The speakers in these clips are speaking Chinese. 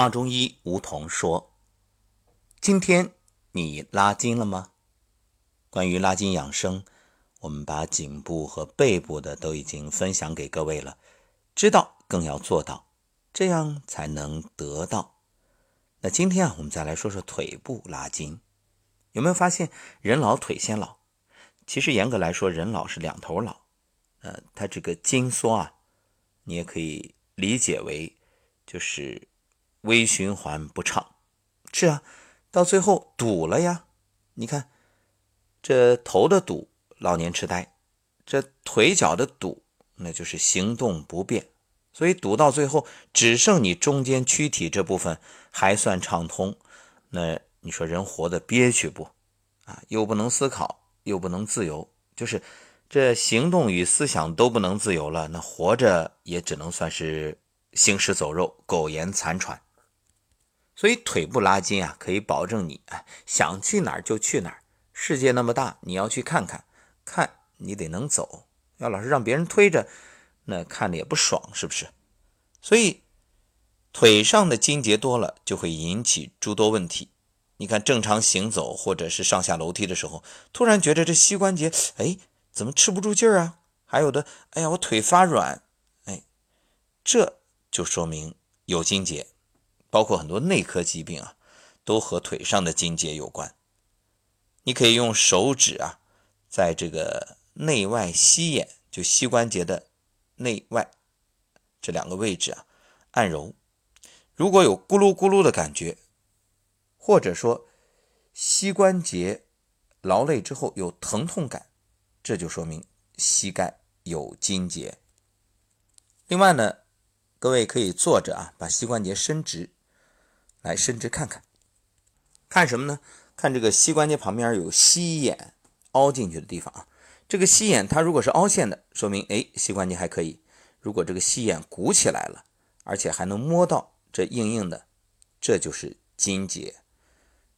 大中医吴桐说：“今天你拉筋了吗？关于拉筋养生，我们把颈部和背部的都已经分享给各位了。知道更要做到，这样才能得到。那今天啊，我们再来说说腿部拉筋。有没有发现人老腿先老？其实严格来说，人老是两头老。呃，它这个筋缩啊，你也可以理解为就是。”微循环不畅，是啊，到最后堵了呀。你看，这头的堵，老年痴呆；这腿脚的堵，那就是行动不便。所以堵到最后，只剩你中间躯体这部分还算畅通。那你说人活得憋屈不？啊，又不能思考，又不能自由，就是这行动与思想都不能自由了。那活着也只能算是行尸走肉、苟延残喘。所以腿部拉筋啊，可以保证你哎想去哪儿就去哪儿。世界那么大，你要去看看，看你得能走。要老是让别人推着，那看着也不爽，是不是？所以腿上的筋结多了，就会引起诸多问题。你看，正常行走或者是上下楼梯的时候，突然觉得这膝关节哎怎么吃不住劲儿啊？还有的哎呀我腿发软，哎，这就说明有筋结。包括很多内科疾病啊，都和腿上的筋结有关。你可以用手指啊，在这个内外膝眼，就膝关节的内外这两个位置啊，按揉。如果有咕噜咕噜的感觉，或者说膝关节劳累之后有疼痛感，这就说明膝盖有筋结。另外呢，各位可以坐着啊，把膝关节伸直。来伸直看看，看什么呢？看这个膝关节旁边有膝眼凹进去的地方啊。这个膝眼它如果是凹陷的，说明哎膝关节还可以；如果这个膝眼鼓起来了，而且还能摸到这硬硬的，这就是筋结。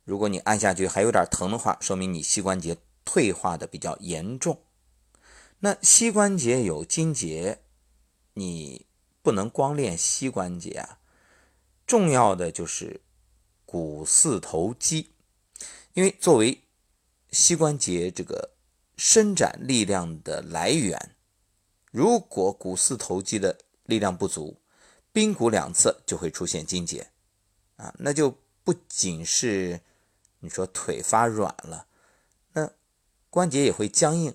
如果你按下去还有点疼的话，说明你膝关节退化的比较严重。那膝关节有筋结，你不能光练膝关节啊。重要的就是股四头肌，因为作为膝关节这个伸展力量的来源，如果股四头肌的力量不足，髌骨两侧就会出现筋结啊，那就不仅是你说腿发软了，那关节也会僵硬，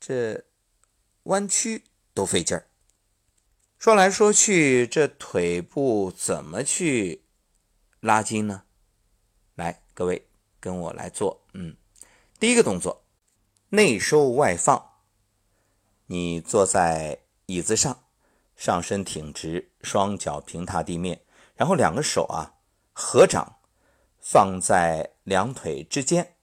这弯曲都费劲儿。说来说去，这腿部怎么去拉筋呢？来，各位跟我来做。嗯，第一个动作，内收外放。你坐在椅子上，上身挺直，双脚平踏地面，然后两个手啊合掌放在两腿之间，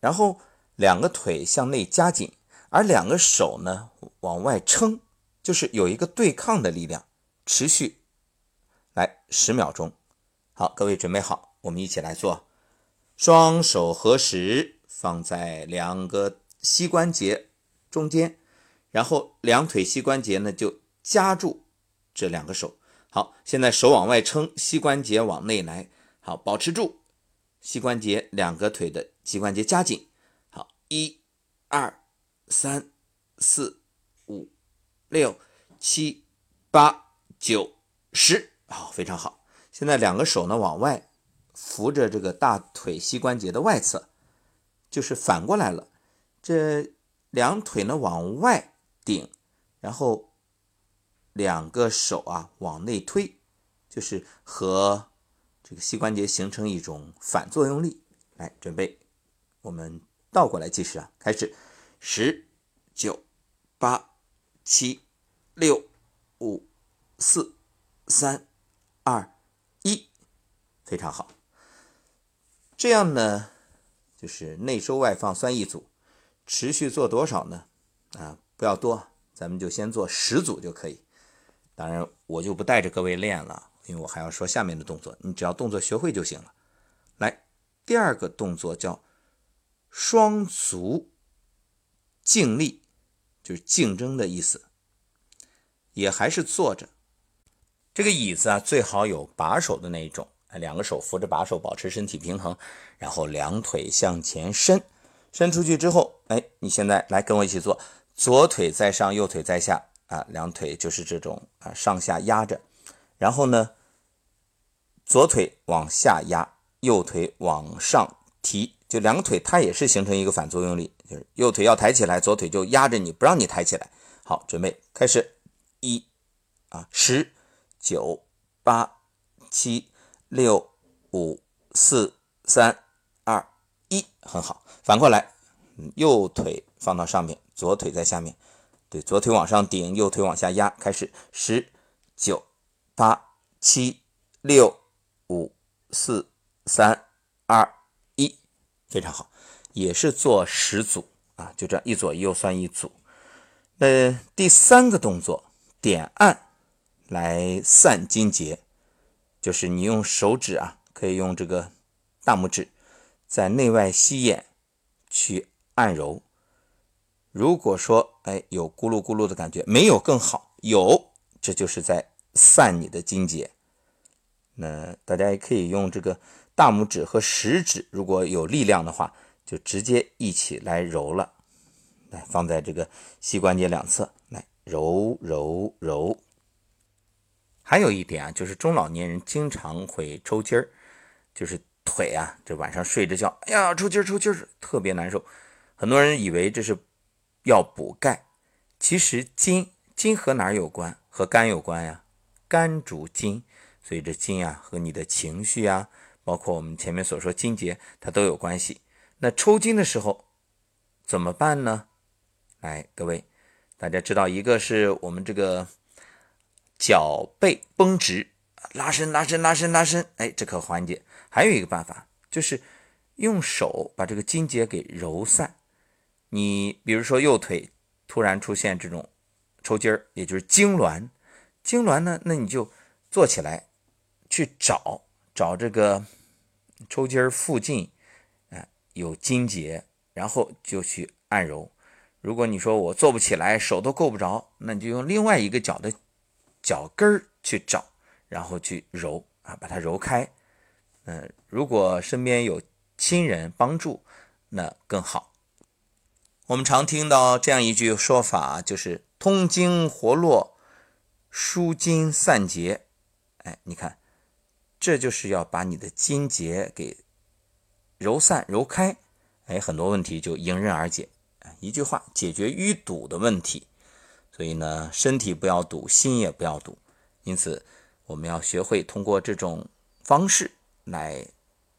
然后两个腿向内夹紧，而两个手呢往外撑。就是有一个对抗的力量，持续来十秒钟。好，各位准备好，我们一起来做。双手合十，放在两个膝关节中间，然后两腿膝关节呢就夹住这两个手。好，现在手往外撑，膝关节往内来。好，保持住，膝关节两个腿的膝关节夹紧。好，一、二、三、四、六、七、八、九、十，好，非常好。现在两个手呢往外扶着这个大腿膝关节的外侧，就是反过来了。这两腿呢往外顶，然后两个手啊往内推，就是和这个膝关节形成一种反作用力。来，准备，我们倒过来计时啊，开始，十、九、八。七、六、五、四、三、二、一，非常好。这样呢，就是内收外放算一组，持续做多少呢？啊，不要多，咱们就先做十组就可以。当然，我就不带着各位练了，因为我还要说下面的动作，你只要动作学会就行了。来，第二个动作叫双足静力。就是竞争的意思，也还是坐着。这个椅子啊，最好有把手的那一种，两个手扶着把手，保持身体平衡，然后两腿向前伸，伸出去之后，哎，你现在来跟我一起做，左腿在上，右腿在下啊，两腿就是这种啊上下压着，然后呢，左腿往下压，右腿往上提，就两个腿它也是形成一个反作用力，就是右腿要抬起来，左腿就压着你不让你抬起来。好，准备开始，一啊十。九八七六五四三二一，很好。反过来，嗯右腿放到上面，左腿在下面。对，左腿往上顶，右腿往下压。开始，十九八七六五四三二一，非常好。也是做十组啊，就这样一左一右算一组。呃，第三个动作，点按。来散筋结，就是你用手指啊，可以用这个大拇指在内外膝眼去按揉。如果说哎有咕噜咕噜的感觉，没有更好，有这就是在散你的筋结。那大家也可以用这个大拇指和食指，如果有力量的话，就直接一起来揉了。来放在这个膝关节两侧，来揉揉揉。还有一点啊，就是中老年人经常会抽筋儿，就是腿啊，这晚上睡着觉，哎呀，抽筋儿抽筋儿，特别难受。很多人以为这是要补钙，其实筋筋和哪儿有关？和肝有关呀，肝主筋，所以这筋啊和你的情绪啊，包括我们前面所说筋结，它都有关系。那抽筋的时候怎么办呢？来，各位，大家知道，一个是我们这个。脚背绷直，拉伸拉伸拉伸拉伸，哎，这可缓解。还有一个办法，就是用手把这个筋结给揉散。你比如说右腿突然出现这种抽筋儿，也就是痉挛，痉挛呢，那你就坐起来去找找这个抽筋儿附近，有筋结，然后就去按揉。如果你说我坐不起来，手都够不着，那你就用另外一个脚的。脚跟儿去找，然后去揉啊，把它揉开。嗯，如果身边有亲人帮助，那更好。我们常听到这样一句说法，就是通经活络，舒筋散结。哎，你看，这就是要把你的筋结给揉散、揉开。哎，很多问题就迎刃而解。一句话，解决淤堵的问题。所以呢，身体不要堵，心也不要堵。因此，我们要学会通过这种方式来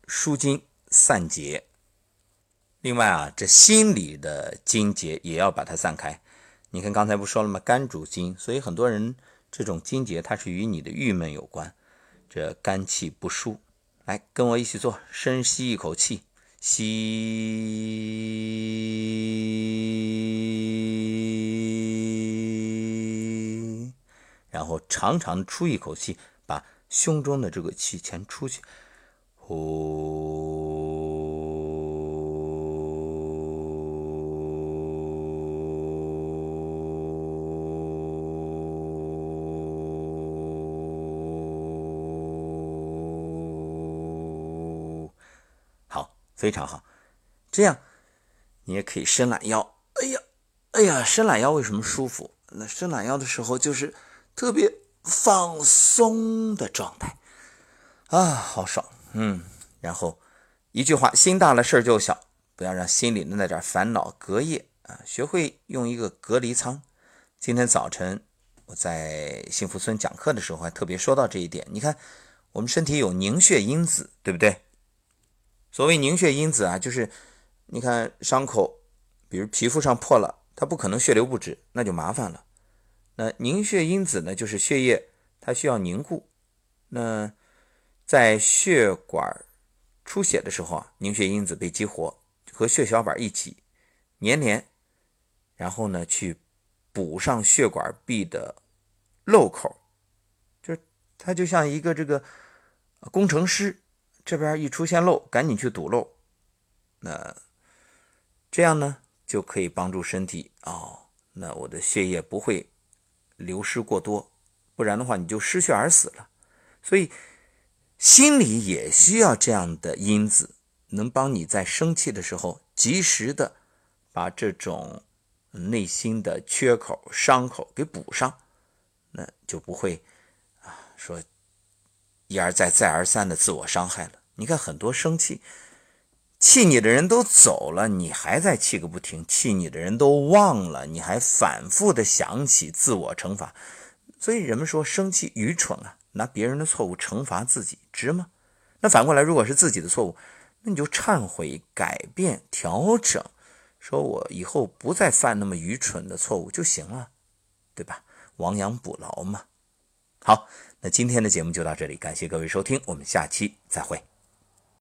舒筋散结。另外啊，这心里的筋结也要把它散开。你看刚才不说了吗？肝主筋，所以很多人这种筋结它是与你的郁闷有关，这肝气不舒。来，跟我一起做，深吸一口气，吸。然后长长出一口气，把胸中的这个气全出去，呼，好，非常好。这样你也可以伸懒腰。哎呀，哎呀，伸懒腰为什么舒服？那伸懒腰的时候就是。特别放松的状态啊，好爽，嗯，然后一句话，心大了事儿就小，不要让心里的那点烦恼隔夜啊，学会用一个隔离舱。今天早晨我在幸福村讲课的时候还特别说到这一点。你看，我们身体有凝血因子，对不对？所谓凝血因子啊，就是你看伤口，比如皮肤上破了，它不可能血流不止，那就麻烦了。那凝血因子呢，就是血液它需要凝固。那在血管出血的时候啊，凝血因子被激活，和血小板一起粘连，然后呢去补上血管壁的漏口，就是它就像一个这个工程师，这边一出现漏，赶紧去堵漏。那这样呢就可以帮助身体哦，那我的血液不会。流失过多，不然的话你就失血而死了。所以心里也需要这样的因子，能帮你在生气的时候及时的把这种内心的缺口、伤口给补上，那就不会啊说一而再、再而三的自我伤害了。你看很多生气。气你的人都走了，你还在气个不停；气你的人都忘了，你还反复的想起自我惩罚。所以人们说生气愚蠢啊，拿别人的错误惩罚自己，值吗？那反过来，如果是自己的错误，那你就忏悔、改变、调整，说我以后不再犯那么愚蠢的错误就行了，对吧？亡羊补牢嘛。好，那今天的节目就到这里，感谢各位收听，我们下期再会。